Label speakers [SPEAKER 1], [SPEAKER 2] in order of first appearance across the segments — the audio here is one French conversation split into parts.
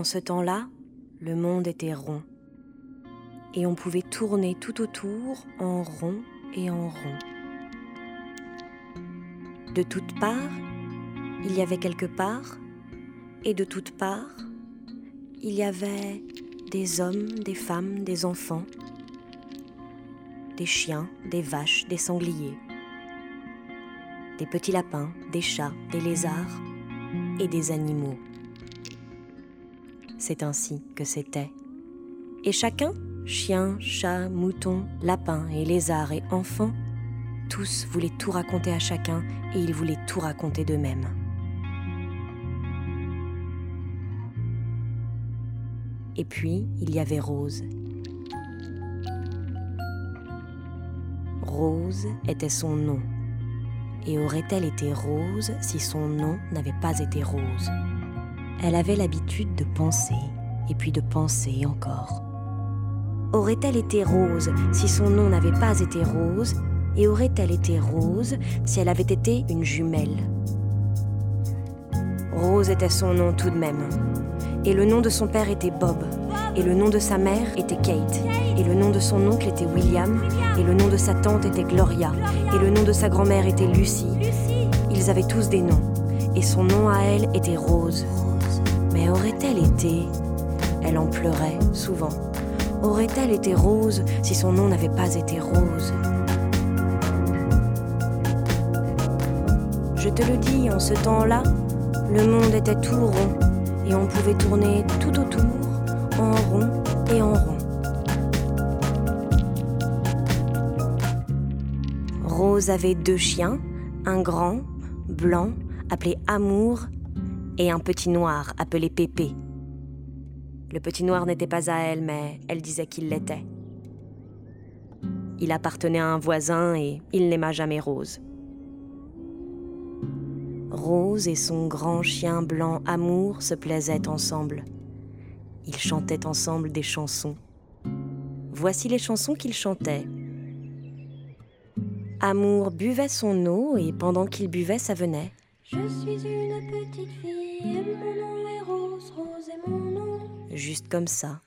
[SPEAKER 1] En ce temps-là, le monde était rond. Et on pouvait tourner tout autour en rond et en rond. De toutes parts, il y avait quelque part, et de toutes parts, il y avait des hommes, des femmes, des enfants, des chiens, des vaches, des sangliers, des petits lapins, des chats, des lézards et des animaux. C'est ainsi que c'était. Et chacun, chien, chat, mouton, lapin et lézard et enfant, tous voulaient tout raconter à chacun et ils voulaient tout raconter d'eux-mêmes. Et puis, il y avait Rose. Rose était son nom. Et aurait-elle été rose si son nom n'avait pas été rose? Elle avait l'habitude de penser, et puis de penser encore. Aurait-elle été rose si son nom n'avait pas été rose Et aurait-elle été rose si elle avait été une jumelle? Rose était son nom tout de même. Et le nom de son père était Bob. Et le nom de sa mère était Kate. Et le nom de son oncle était William. Et le nom de sa tante était Gloria. Et le nom de sa grand-mère était Lucie. Ils avaient tous des noms. Et son nom à elle était Rose. Mais aurait-elle été? Elle en pleurait souvent. Aurait-elle été Rose si son nom n'avait pas été Rose? Je te le dis, en ce temps-là, le monde était tout rond et on pouvait tourner tout autour, en rond et en rond. Rose avait deux chiens, un grand, blanc, appelé Amour, et un petit noir appelé Pépé. Le petit noir n'était pas à elle, mais elle disait qu'il l'était. Il appartenait à un voisin et il n'aima jamais Rose. Rose et son grand chien blanc Amour se plaisaient ensemble. Ils chantaient ensemble des chansons. Voici les chansons qu'ils chantaient. Amour buvait son eau et pendant qu'il buvait, ça venait.
[SPEAKER 2] Je suis une petite fille mon nom est Rose, Rose est mon nom.
[SPEAKER 1] Juste comme ça.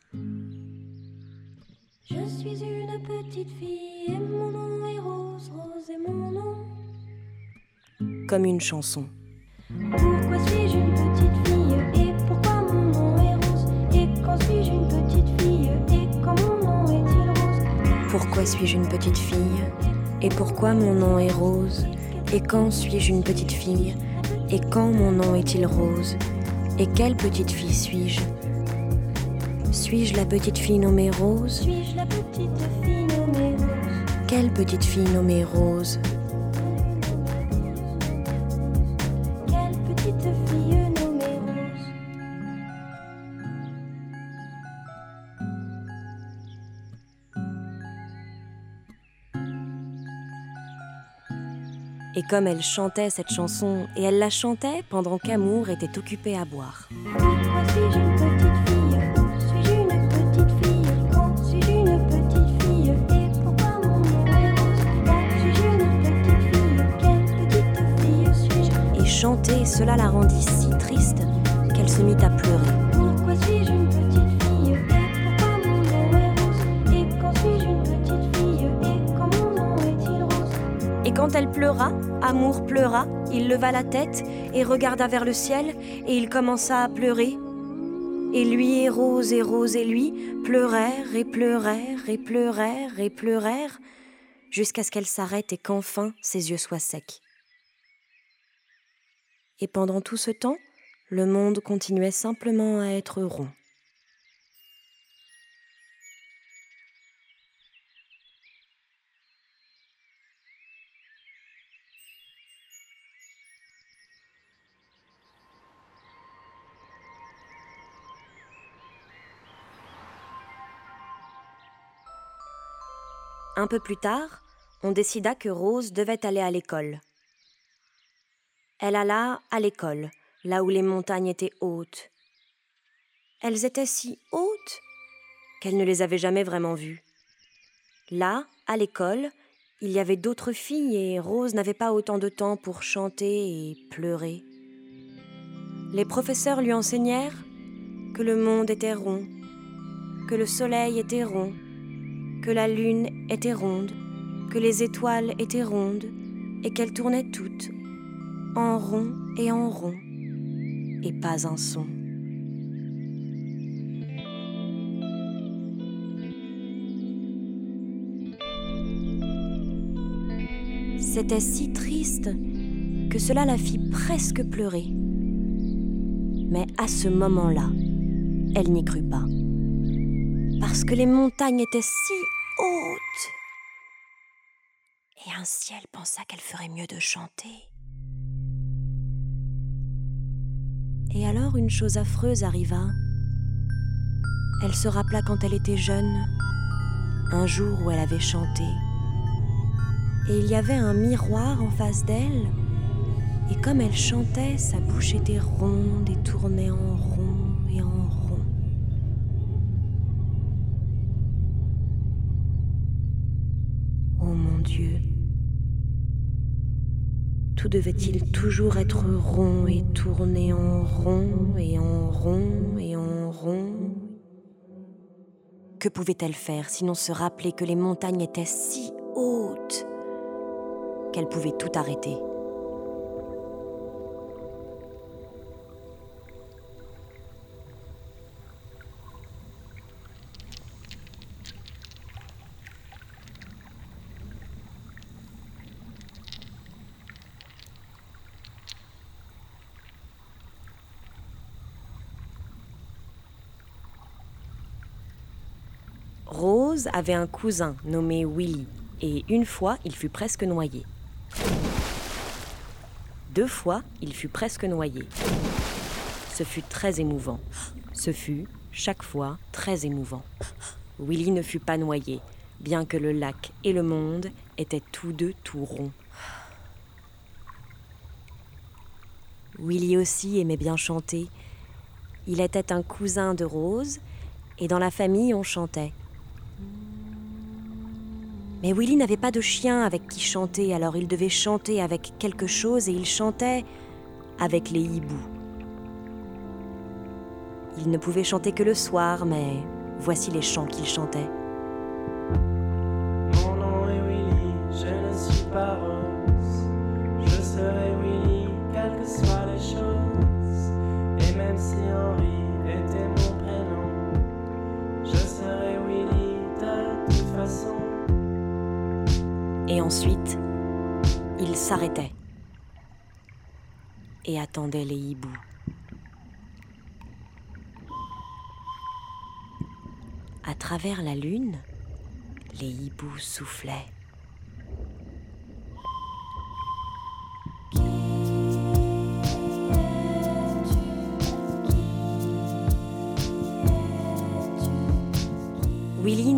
[SPEAKER 2] Je suis une petite fille et mon nom est Rose, Rose est mon nom.
[SPEAKER 1] Comme une chanson.
[SPEAKER 2] Pourquoi suis-je une petite fille et pourquoi mon nom est rose? Et quand suis-je une petite fille et quand mon nom est-il rose?
[SPEAKER 1] Pourquoi suis-je une petite fille Et pourquoi mon nom est rose? Et quand suis-je une petite fille Et quand mon nom est-il rose? Et quelle petite fille suis-je? Suis-je la petite fille nommée Rose?
[SPEAKER 2] Suis-je la petite fille nommée Rose?
[SPEAKER 1] Quelle petite fille nommée Rose? Et comme elle chantait cette chanson, et elle la chantait pendant qu'Amour était occupé à boire.
[SPEAKER 2] Et
[SPEAKER 1] chanter, cela la rendit si triste qu'elle se mit à pleurer.
[SPEAKER 2] Quand
[SPEAKER 1] elle pleura, Amour pleura, il leva la tête et regarda vers le ciel, et il commença à pleurer. Et lui et Rose et Rose et lui pleurèrent et pleurèrent et pleurèrent et pleurèrent, jusqu'à ce qu'elle s'arrête et qu'enfin ses yeux soient secs. Et pendant tout ce temps, le monde continuait simplement à être rond. Un peu plus tard, on décida que Rose devait aller à l'école. Elle alla à l'école, là où les montagnes étaient hautes. Elles étaient si hautes qu'elle ne les avait jamais vraiment vues. Là, à l'école, il y avait d'autres filles et Rose n'avait pas autant de temps pour chanter et pleurer. Les professeurs lui enseignèrent que le monde était rond, que le soleil était rond, que la lune était ronde, que les étoiles étaient rondes, et qu'elles tournaient toutes, en rond et en rond, et pas un son. C'était si triste que cela la fit presque pleurer. Mais à ce moment-là, elle n'y crut pas. Parce que les montagnes étaient si hautes. Et ainsi elle pensa qu'elle ferait mieux de chanter. Et alors une chose affreuse arriva. Elle se rappela quand elle était jeune, un jour où elle avait chanté. Et il y avait un miroir en face d'elle. Et comme elle chantait, sa bouche était ronde et tournait en rond et en rond. Tout devait-il toujours être rond et tourner en rond et en rond et en rond? Que pouvait-elle faire sinon se rappeler que les montagnes étaient si hautes qu'elle pouvait tout arrêter? Rose avait un cousin nommé Willy, et une fois il fut presque noyé. Deux fois il fut presque noyé. Ce fut très émouvant. Ce fut, chaque fois, très émouvant. Willy ne fut pas noyé, bien que le lac et le monde étaient tous deux tout ronds. Willy aussi aimait bien chanter. Il était un cousin de Rose, et dans la famille on chantait. Mais Willy n'avait pas de chien avec qui chanter, alors il devait chanter avec quelque chose et il chantait avec les hiboux. Il ne pouvait chanter que le soir, mais voici les chants qu'il chantait. Ensuite, il s'arrêtait et attendait les hiboux. À travers la lune, les hiboux soufflaient.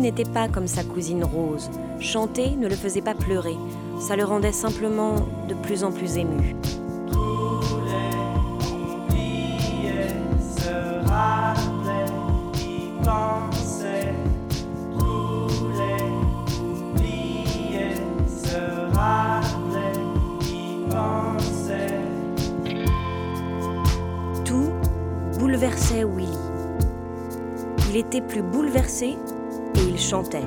[SPEAKER 1] N'était pas comme sa cousine Rose. Chanter ne le faisait pas pleurer. Ça le rendait simplement de plus en plus ému. Tout bouleversait Willy. Il était plus bouleversé chantait.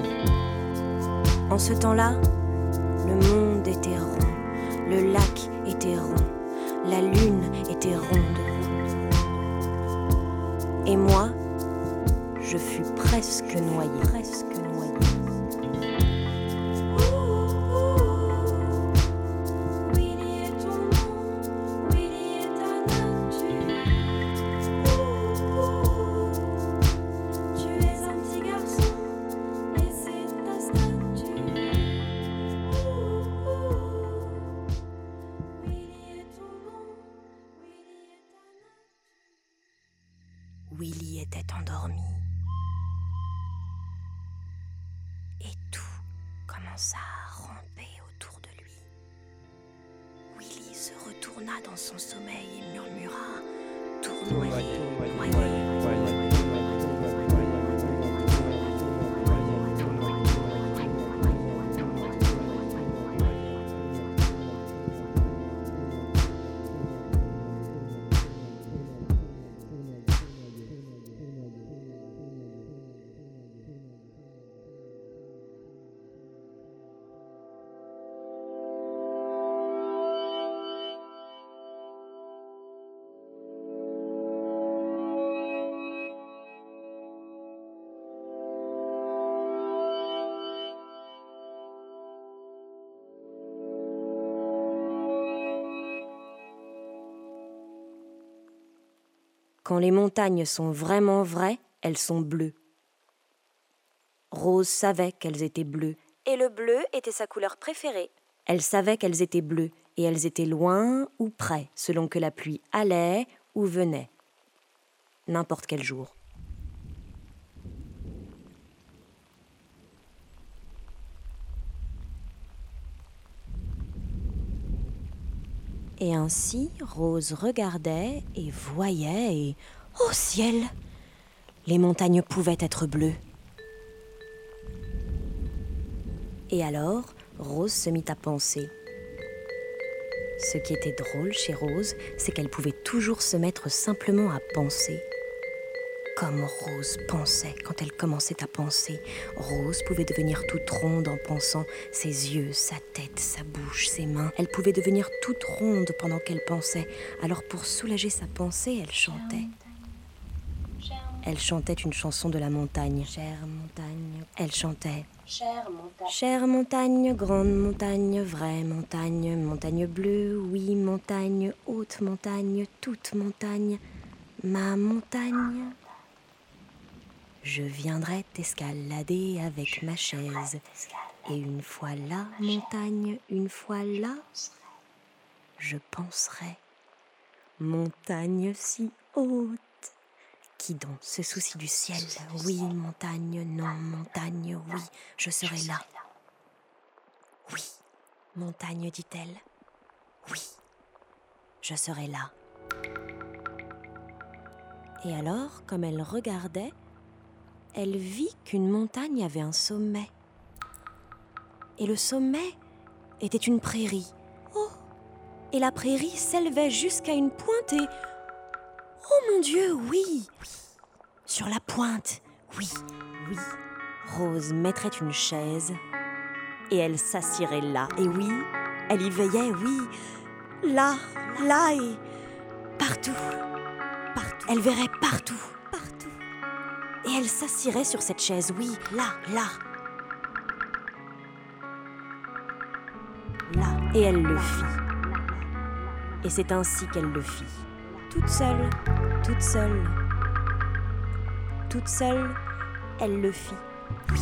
[SPEAKER 1] En ce temps-là, le monde se retourna dans son sommeil et murmura Tournoyer, Quand les montagnes sont vraiment vraies, elles sont bleues. Rose savait qu'elles étaient bleues, et le bleu était sa couleur préférée. Elle savait qu'elles étaient bleues, et elles étaient loin ou près, selon que la pluie allait ou venait. N'importe quel jour. Et ainsi, Rose regardait et voyait, et au ciel, les montagnes pouvaient être bleues. Et alors, Rose se mit à penser. Ce qui était drôle chez Rose, c'est qu'elle pouvait toujours se mettre simplement à penser. Comme Rose pensait quand elle commençait à penser. Rose pouvait devenir toute ronde en pensant, ses yeux, sa tête, sa bouche, ses mains. Elle pouvait devenir toute ronde pendant qu'elle pensait. Alors pour soulager sa pensée, elle chantait. Elle chantait une chanson de la montagne. Chère montagne. Elle chantait.
[SPEAKER 2] Chère montagne.
[SPEAKER 1] Chère montagne, grande montagne, vraie montagne, montagne bleue, oui montagne, haute montagne, toute montagne, ma montagne. Je viendrai t'escalader avec ma chaise. Et une fois là, montagne, une fois là, je penserai. Montagne si haute. Qui donc se soucie du ciel? Oui, montagne, non, montagne, oui, je serai là. Oui, montagne, dit-elle. Oui, je serai là. Et alors, comme elle regardait, elle vit qu'une montagne avait un sommet. Et le sommet était une prairie. Oh Et la prairie s'élevait jusqu'à une pointe et... Oh mon Dieu, oui Sur la pointe, oui, oui. Rose mettrait une chaise et elle s'assirait là. Et oui, elle y veillait, oui. Là, là et partout. Partout. Elle verrait. Partout. Elle s'assirait sur cette chaise, oui, là, là. Là. Et elle le fit. Et c'est ainsi qu'elle le fit. Toute seule, toute seule. Toute seule, elle le fit. Oui,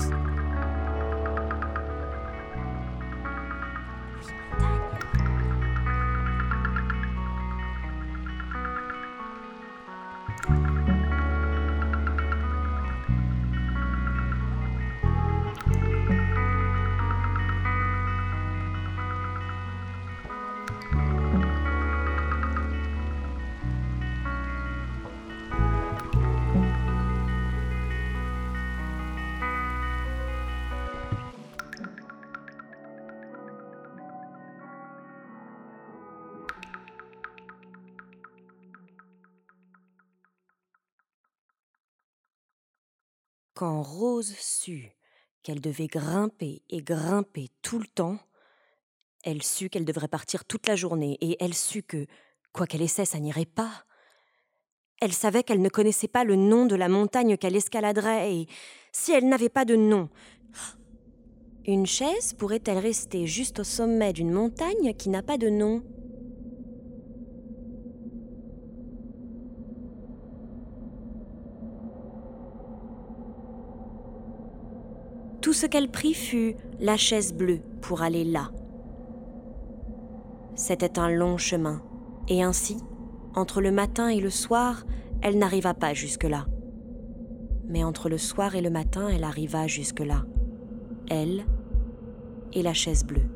[SPEAKER 1] Quand Rose sut qu'elle devait grimper et grimper tout le temps, elle sut qu'elle devrait partir toute la journée et elle sut que, quoi qu'elle essaie, ça n'irait pas. Elle savait qu'elle ne connaissait pas le nom de la montagne qu'elle escaladerait et si elle n'avait pas de nom, une chaise pourrait-elle rester juste au sommet d'une montagne qui n'a pas de nom? Ce qu'elle prit fut la chaise bleue pour aller là. C'était un long chemin, et ainsi, entre le matin et le soir, elle n'arriva pas jusque-là. Mais entre le soir et le matin, elle arriva jusque-là. Elle et la chaise bleue.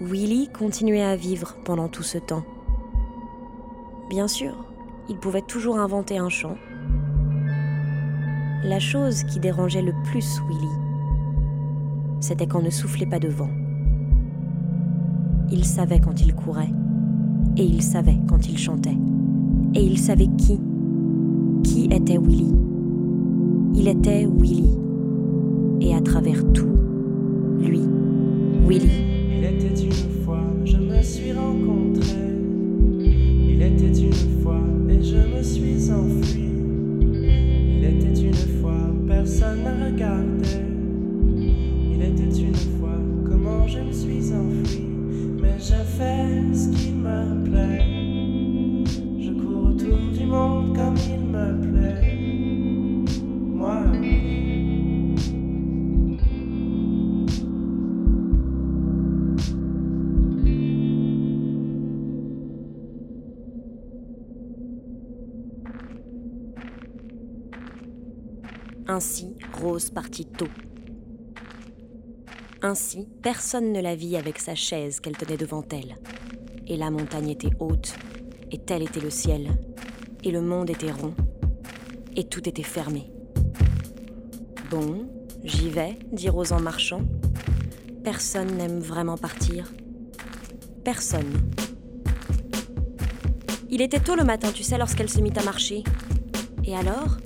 [SPEAKER 1] Willy continuait à vivre pendant tout ce temps. Bien sûr, il pouvait toujours inventer un chant. La chose qui dérangeait le plus Willy, c'était qu'on ne soufflait pas de vent. Il savait quand il courait, et il savait quand il chantait, et il savait qui, qui était Willy. Il était Willy, et à travers tout, lui, Willy. Ainsi, Rose partit tôt. Ainsi, personne ne la vit avec sa chaise qu'elle tenait devant elle. Et la montagne était haute, et tel était le ciel, et le monde était rond, et tout était fermé. Bon, j'y vais, dit Rose en marchant. Personne n'aime vraiment partir. Personne. Il était tôt le matin, tu sais, lorsqu'elle se mit à marcher. Et alors,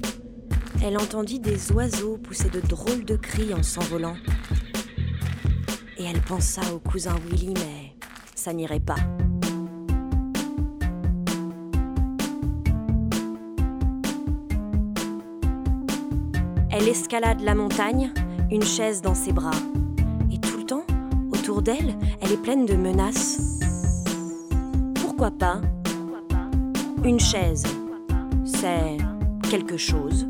[SPEAKER 1] elle entendit des oiseaux pousser de drôles de cris en s'envolant. Et elle pensa au cousin Willy, mais ça n'irait pas. Elle escalade la montagne, une chaise dans ses bras. Et tout le temps, autour d'elle, elle est pleine de menaces. Pourquoi pas Une chaise, c'est quelque chose.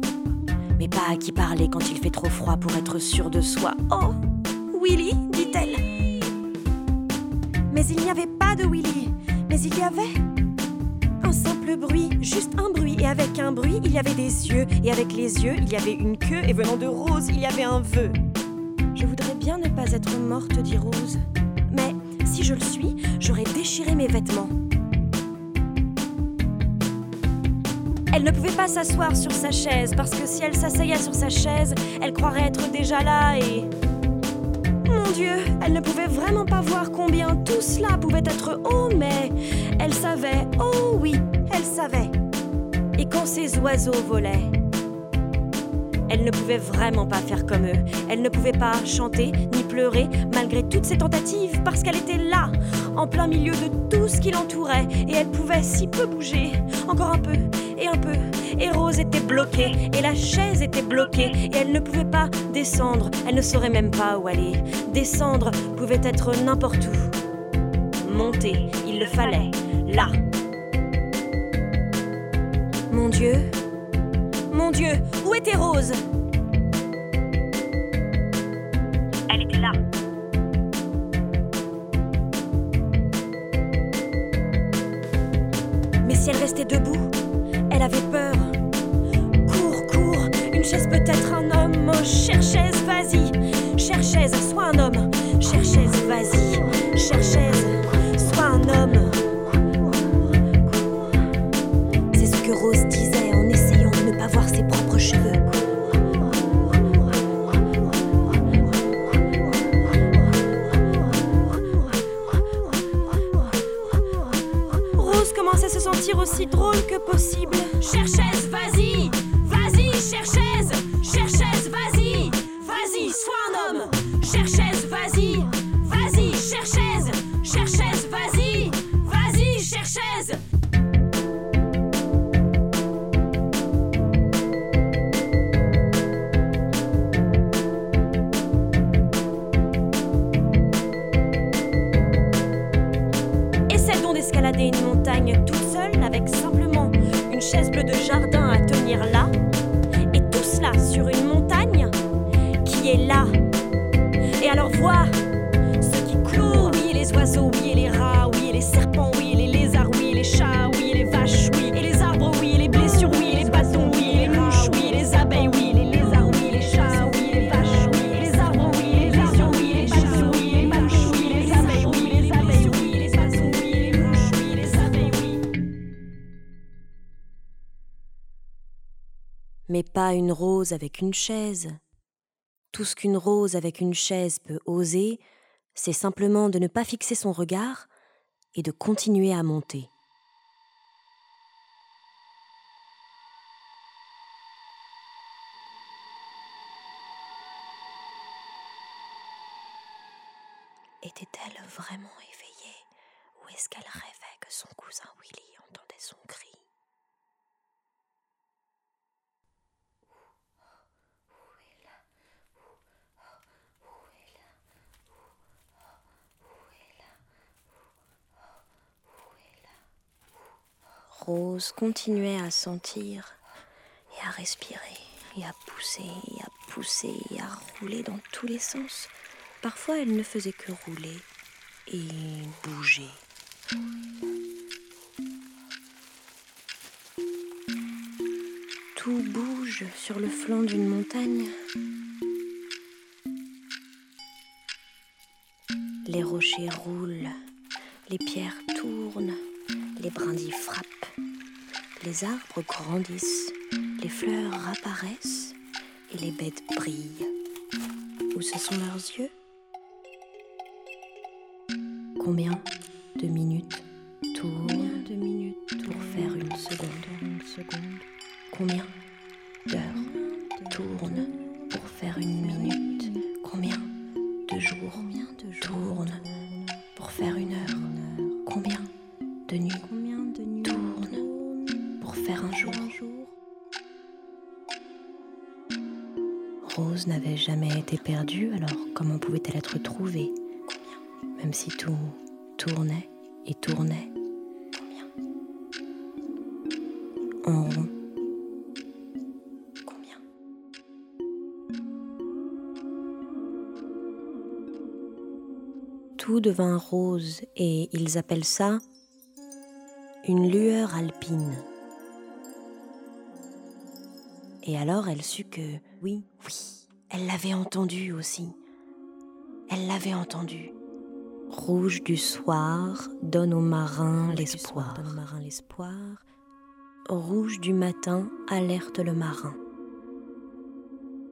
[SPEAKER 1] Pas à qui parler quand il fait trop froid pour être sûr de soi. Oh Willy, dit-elle. Mais il n'y avait pas de Willy. Mais il y avait un simple bruit, juste un bruit. Et avec un bruit, il y avait des yeux. Et avec les yeux, il y avait une queue. Et venant de Rose, il y avait un vœu. Je voudrais bien ne pas être morte, dit Rose. Mais si je le suis, j'aurais déchiré mes vêtements. Elle ne pouvait pas s'asseoir sur sa chaise parce que si elle s'asseyait sur sa chaise, elle croirait être déjà là et... Mon Dieu, elle ne pouvait vraiment pas voir combien tout cela pouvait être haut, mais elle savait, oh oui, elle savait. Et quand ces oiseaux volaient, elle ne pouvait vraiment pas faire comme eux. Elle ne pouvait pas chanter ni pleurer malgré toutes ses tentatives parce qu'elle était là, en plein milieu de tout ce qui l'entourait et elle pouvait si peu bouger. Encore un peu et un peu. Et Rose était bloquée et la chaise était bloquée et elle ne pouvait pas descendre. Elle ne saurait même pas où aller. Descendre pouvait être n'importe où. Monter, il le fallait, là. Mon Dieu, mon Dieu, où était Rose? Chaise peut-être un homme. Oh, chaise, vas-y. Chaise, pas une rose avec une chaise. Tout ce qu'une rose avec une chaise peut oser, c'est simplement de ne pas fixer son regard et de continuer à monter. Était-elle vraiment éveillée ou est-ce qu'elle rêvait que son cousin Willy entendait son cri? Rose continuait à sentir et à respirer et à pousser et à pousser et à rouler dans tous les sens. Parfois, elle ne faisait que rouler et bouger. Tout bouge sur le flanc d'une montagne. Les rochers roulent, les pierres tournent, les brindilles frappent, les arbres grandissent, les fleurs apparaissent. Et les bêtes brillent. Où ce sont leurs yeux? Combien de minutes tournent de minutes pour faire une seconde? Une seconde? Combien pouvait-elle être trouvée Même si tout tournait et tournait. Combien En rond. Combien Tout devint rose et ils appellent ça une lueur alpine. Et alors elle sut que, oui, oui, elle l'avait entendu aussi. Elle l'avait entendu. Rouge du soir donne aux marins l'espoir. Rouge du matin alerte le marin.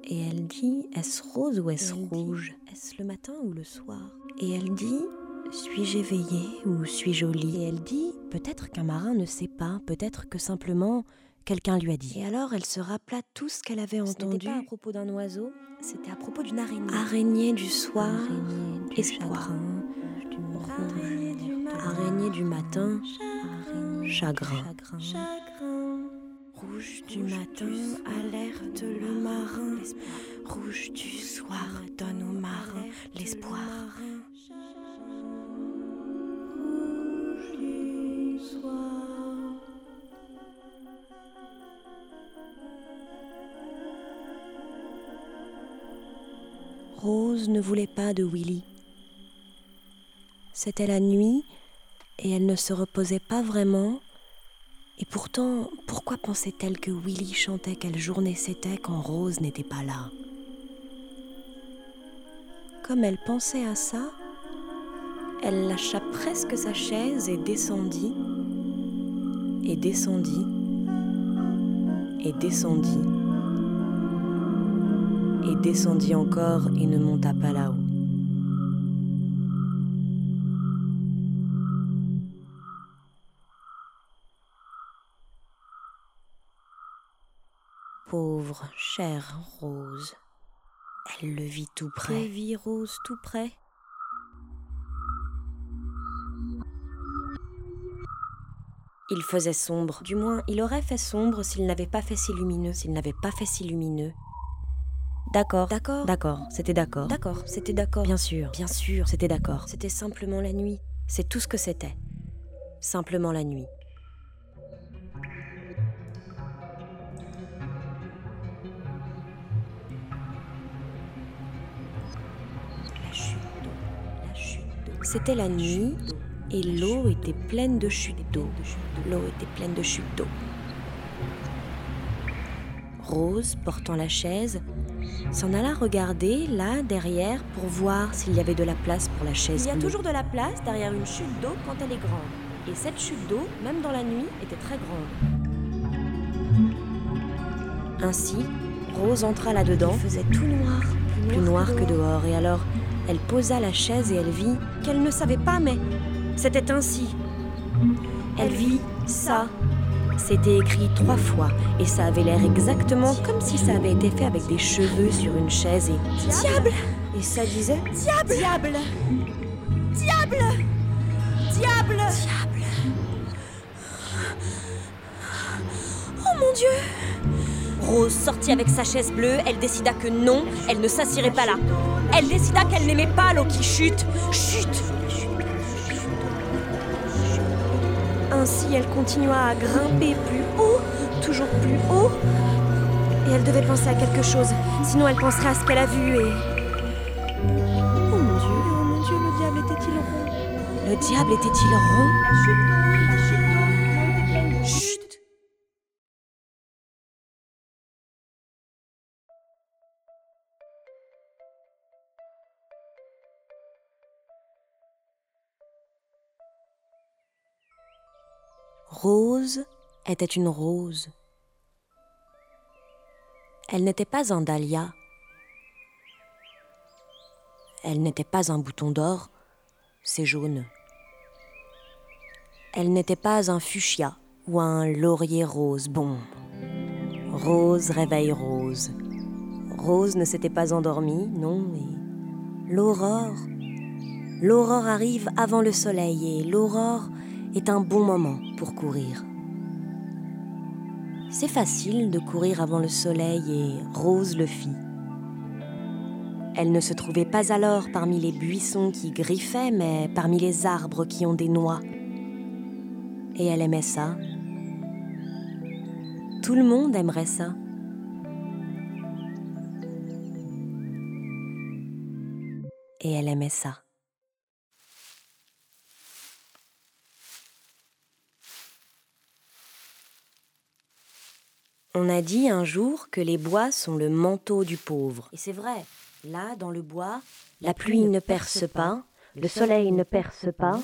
[SPEAKER 1] Et elle dit Est-ce rose ou est-ce rouge? Est-ce le matin ou le soir? Et elle dit Suis-je éveillée ou suis-je au lit? Et elle dit Peut-être qu'un marin ne sait pas, peut-être que simplement quelqu'un lui a dit. Et alors elle se rappela tout ce qu'elle avait entendu.
[SPEAKER 3] pas à propos d'un oiseau, c'était à propos d'une araignée.
[SPEAKER 1] Araignée du soir,
[SPEAKER 3] Araignée du
[SPEAKER 1] espoir.
[SPEAKER 3] chagrin, du
[SPEAKER 1] Araignée
[SPEAKER 3] du
[SPEAKER 1] araignée du matin,
[SPEAKER 3] Araignée du
[SPEAKER 1] chagrin.
[SPEAKER 3] chagrin.
[SPEAKER 1] Rouge du matin alerte le marin. Rouge du soir donne au marin l'espoir. Rose ne voulait pas de Willy. C'était la nuit et elle ne se reposait pas vraiment. Et pourtant, pourquoi pensait-elle que Willy chantait quelle journée c'était quand Rose n'était pas là? Comme elle pensait à ça, elle lâcha presque sa chaise et descendit, et descendit, et descendit, et descendit encore et ne monta pas là-haut. Pauvre, chère Rose. Elle le vit tout près. vit Rose tout près. Il faisait sombre. Du moins, il aurait fait sombre s'il n'avait pas fait si lumineux. S'il n'avait pas fait si lumineux. D'accord. D'accord. D'accord. C'était d'accord. D'accord. C'était d'accord. Bien sûr. Bien sûr. C'était d'accord. C'était simplement la nuit. C'est tout ce que c'était. Simplement la nuit. La chute d'eau. La chute d'eau. C'était la nuit et l'eau était pleine de chutes d'eau. L'eau était pleine de chutes d'eau. Rose, portant la chaise, s'en alla regarder là derrière pour voir s'il y avait de la place pour la chaise.
[SPEAKER 3] Il y a toujours de la place derrière une chute d'eau quand elle est grande. Et cette chute d'eau, même dans la nuit, était très grande.
[SPEAKER 1] Ainsi, Rose entra là-dedans. Il faisait tout noir, plus noir, que dehors. Et alors, elle posa la chaise et elle vit qu'elle ne savait pas, mais c'était ainsi. Elle vit ça. C'était écrit trois fois et ça avait l'air exactement comme si ça avait été fait avec des cheveux sur une chaise et diable. Et ça disait
[SPEAKER 3] Diable Diable Diable Diable
[SPEAKER 1] Oh mon Dieu Rose sortit avec sa chaise bleue, elle décida que non, elle ne s'assirait pas là. Elle décida qu'elle n'aimait pas l'eau qui chute. Chute Ainsi, elle continua à grimper plus haut, toujours plus haut. Et elle devait penser à quelque chose, sinon elle penserait à ce qu'elle a vu et... Oh mon Dieu, oh mon Dieu, le diable était-il rond? Le diable était-il rond? Rose était une rose. Elle n'était pas un dahlia. Elle n'était pas un bouton d'or, c'est jaune. Elle n'était pas un fuchsia ou un laurier rose. Bon, Rose réveille Rose. Rose ne s'était pas endormie, non, et l'aurore. L'aurore arrive avant le soleil et l'aurore est un bon moment C'est facile de courir avant le soleil et Rose le fit. Elle ne se trouvait pas alors parmi les buissons qui griffaient, mais parmi les arbres qui ont des noix. Et elle aimait ça. Tout le monde aimerait ça. Et elle aimait ça. On a dit un jour que les bois sont le manteau du pauvre. Et c'est vrai, là, dans le bois, la pluie ne perce pas, le soleil ne perce pas,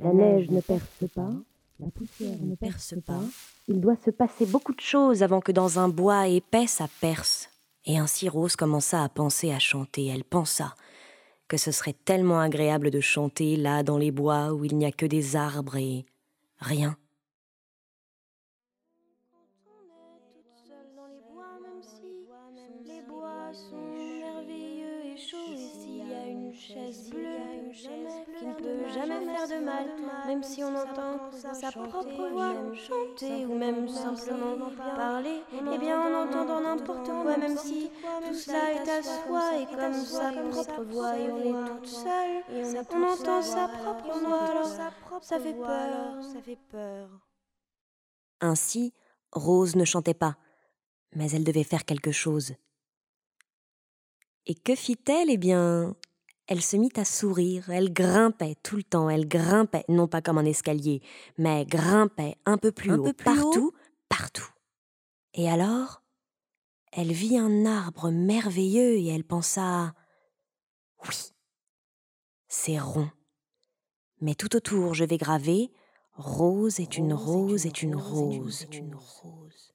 [SPEAKER 1] la neige ne perce pas, la poussière ne perce pas. Il doit se passer beaucoup de choses avant que dans un bois épais ça perce. Et ainsi Rose commença à penser à chanter. Elle pensa que ce serait tellement agréable de chanter là dans les bois où il n'y a que des arbres et rien.
[SPEAKER 2] Même si on entend sa propre voix chanter ou même simplement parler, eh bien on entend dans n'importe quoi, même si tout cela est à soi et comme sa propre voix et on est toute seule, on entend sa propre voix, alors ça fait peur, ça fait peur.
[SPEAKER 1] Ainsi, Rose ne chantait pas, mais elle devait faire quelque chose. Et que fit-elle? Eh bien, elle se mit à sourire, elle grimpait tout le temps, elle grimpait, non pas comme un escalier, mais grimpait un peu plus
[SPEAKER 3] Un
[SPEAKER 1] haut,
[SPEAKER 3] peu plus
[SPEAKER 1] partout, partout. Et alors, elle vit un arbre merveilleux et elle pensa Oui, c'est rond. Mais tout autour, je vais graver Rose est une rose est une rose est une rose.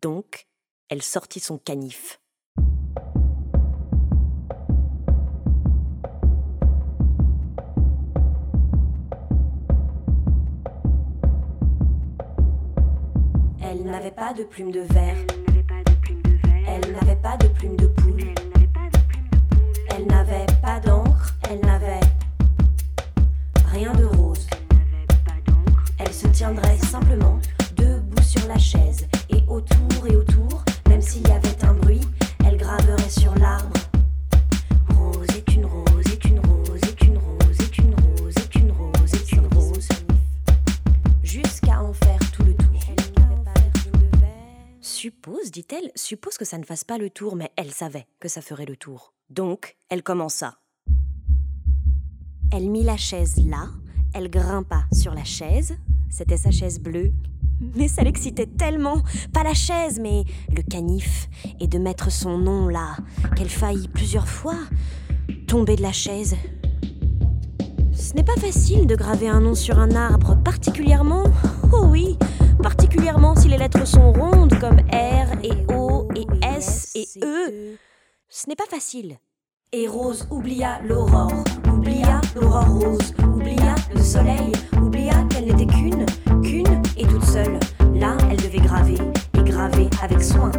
[SPEAKER 1] Donc, elle sortit son canif. N'avait pas de plume de verre. Elle n'avait pas de plume de poule. Elle n'avait pas d'encre. Elle n'avait rien de rose. Elle se tiendrait simplement debout sur la chaise et autour et autour, même s'il y avait un bruit, elle graverait sur l'arbre. Suppose, dit-elle, suppose que ça ne fasse pas le tour, mais elle savait que ça ferait le tour. Donc, elle commença. Elle mit la chaise là, elle grimpa sur la chaise, c'était sa chaise bleue. Mais ça l'excitait tellement, pas la chaise, mais le canif, et de mettre son nom là, qu'elle faillit plusieurs fois tomber de la chaise. Ce n'est pas facile de graver un nom sur un arbre, particulièrement, oh oui, particulièrement si les lettres sont rondes comme R et O et S et E. Ce n'est pas facile. Et Rose oublia l'aurore, oublia l'aurore rose, oublia le soleil, oublia qu'elle n'était qu'une, qu'une et toute seule. Là, elle devait graver, et graver avec soin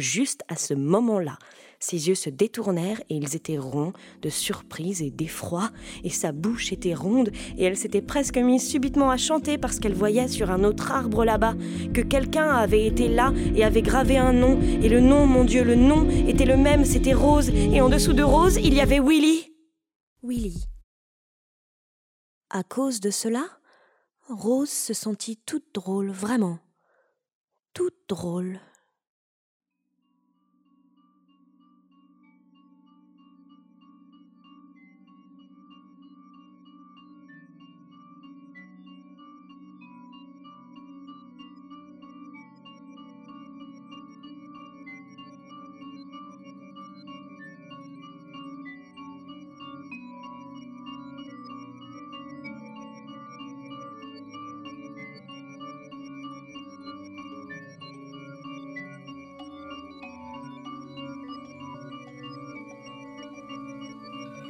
[SPEAKER 1] juste à ce moment-là, ses yeux se détournèrent et ils étaient ronds de surprise et d'effroi, et sa bouche était ronde, et elle s'était presque mise subitement à chanter parce qu'elle voyait sur un autre arbre là-bas que quelqu'un avait été là et avait gravé un nom, et le nom, mon Dieu, le nom était le même, c'était Rose, et en dessous de Rose, il y avait Willy. Willy. À cause de cela, Rose se sentit toute drôle, vraiment. Toute drôle.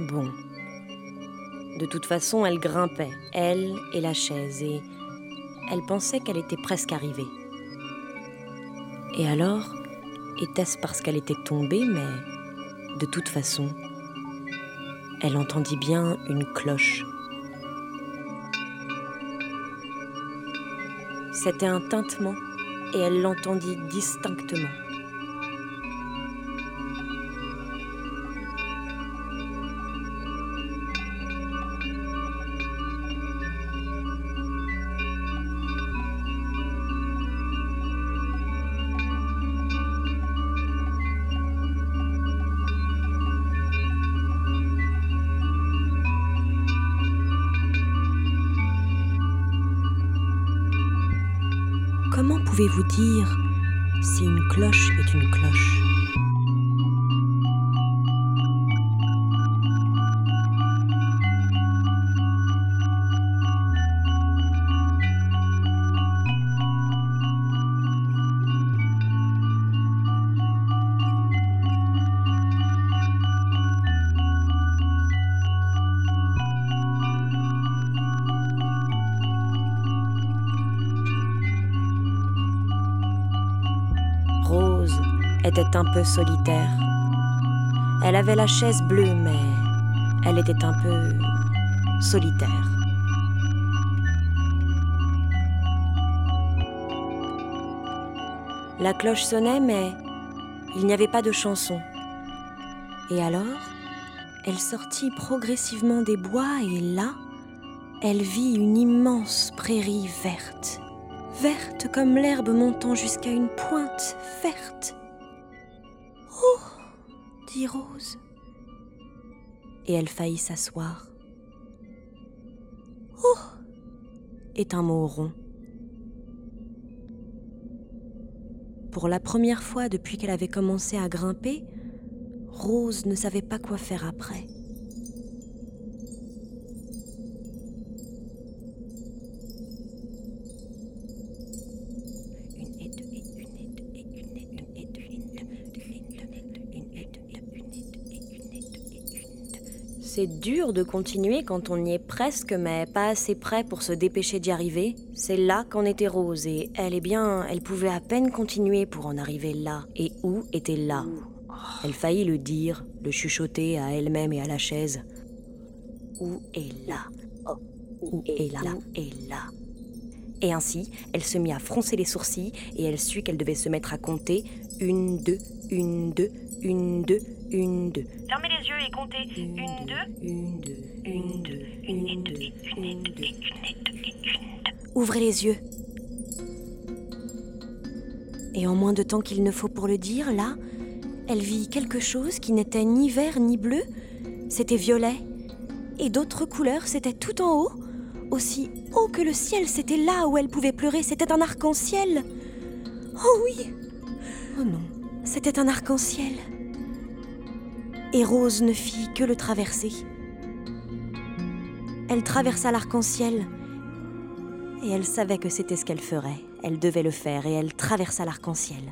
[SPEAKER 1] Bon. De toute façon, elle grimpait, elle et la chaise, et elle pensait qu'elle était presque arrivée. Et alors, était-ce parce qu'elle était tombée, mais de toute façon, elle entendit bien une cloche. C'était un tintement, et elle l'entendit distinctement. Comment pouvez-vous dire si une cloche est une cloche? Solitaire. Elle avait la chaise bleue, mais elle était un peu solitaire. La cloche sonnait, mais il n'y avait pas de chanson. Et alors, elle sortit progressivement des bois et là, elle vit une immense prairie verte verte comme l'herbe montant jusqu'à une pointe verte. Rose. Et elle faillit s'asseoir. Oh est un mot rond. Pour la première fois depuis qu'elle avait commencé à grimper, Rose ne savait pas quoi faire après. C'est dur de continuer quand on y est presque, mais pas assez près pour se dépêcher d'y arriver. C'est là qu'en était Rose, et elle, eh bien, elle pouvait à peine continuer pour en arriver là. Et où était là? Elle faillit le dire, le chuchoter à elle-même et à la chaise. Où est là? Où est là? Et là? Et ainsi, elle se mit à froncer les sourcils, et elle sut qu'elle devait se mettre à compter une, deux, une, deux, une, deux, une, deux.
[SPEAKER 3] Yeux et comptez. Une, deux.
[SPEAKER 1] Une, deux,
[SPEAKER 3] Une, deux.
[SPEAKER 1] une, deux,
[SPEAKER 3] Une, deux. Une, deux.
[SPEAKER 1] Ouvrez les yeux. Et en moins de temps qu'il ne faut pour le dire, là, elle vit quelque chose qui n'était ni vert ni bleu, c'était violet. Et d'autres couleurs, c'était tout en haut. Aussi haut que le ciel, c'était là où elle pouvait pleurer, c'était un arc-en-ciel. Oh oui Oh non, c'était un arc-en-ciel. Et Rose ne fit que le traverser. Elle traversa l'arc-en-ciel. Et elle savait que c'était ce qu'elle ferait. Elle devait le faire et elle traversa l'arc-en-ciel.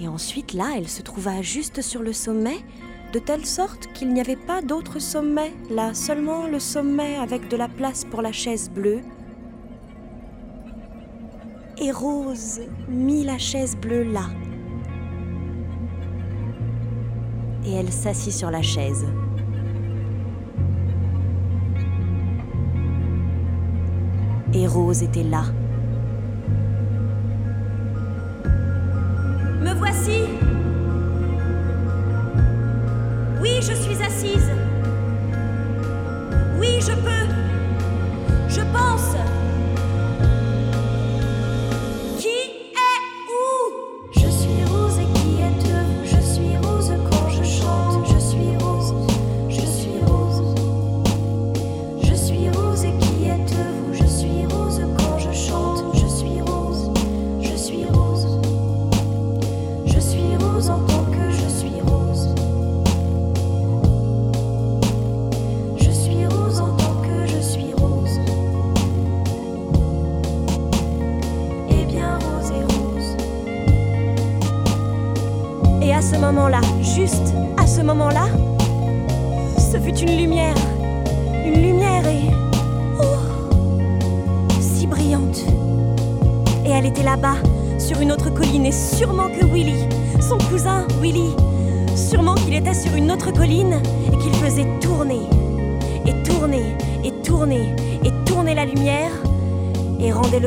[SPEAKER 1] Et ensuite, là, elle se trouva juste sur le sommet, de telle sorte qu'il n'y avait pas d'autre sommet, là, seulement le sommet avec de la place pour la chaise bleue. Et Rose mit la chaise bleue là. Et elle s'assit sur la chaise. Et Rose était là.
[SPEAKER 4] Me voici. Oui, je suis assise. Oui, je peux. Je pense.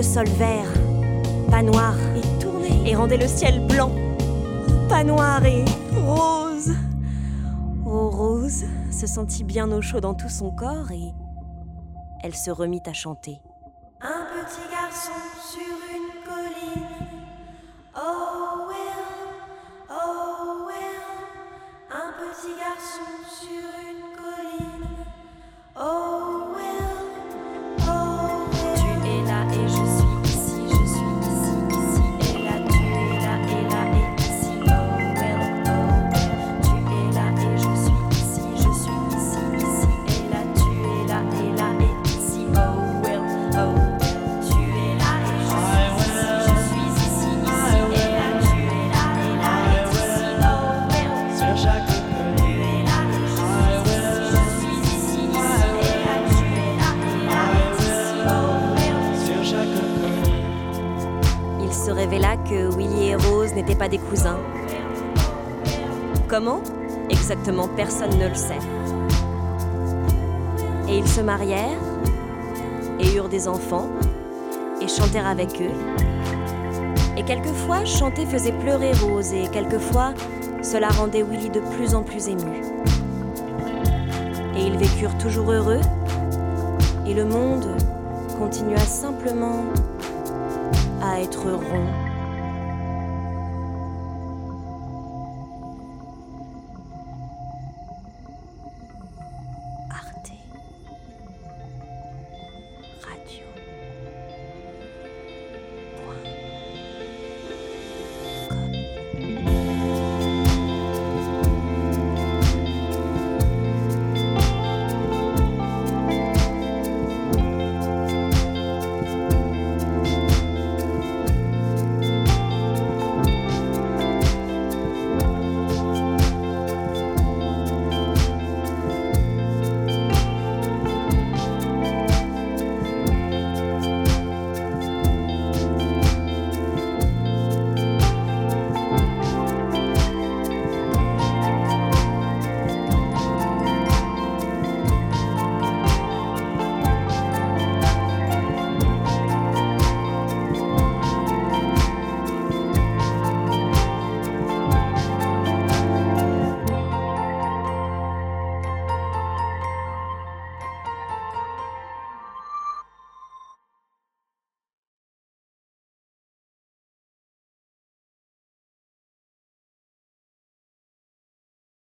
[SPEAKER 5] Sol vert, pas noir, et tourner, et rendait le ciel blanc, pas noir et rose. Oh, Rose se sentit bien au chaud dans tout son corps et elle se remit à chanter.
[SPEAKER 1] Un petit garçon sur une colline. Oh well, oh well. Un petit garçon sur une colline. Oh
[SPEAKER 5] des cousins. Comment? Exactement, personne ne le sait. Et ils se marièrent, et eurent des enfants, et chantèrent avec eux. Et quelquefois, chanter faisait pleurer Rose, et quelquefois, cela rendait Willy de plus en plus ému. Et ils vécurent toujours heureux, et le monde continua simplement à être rond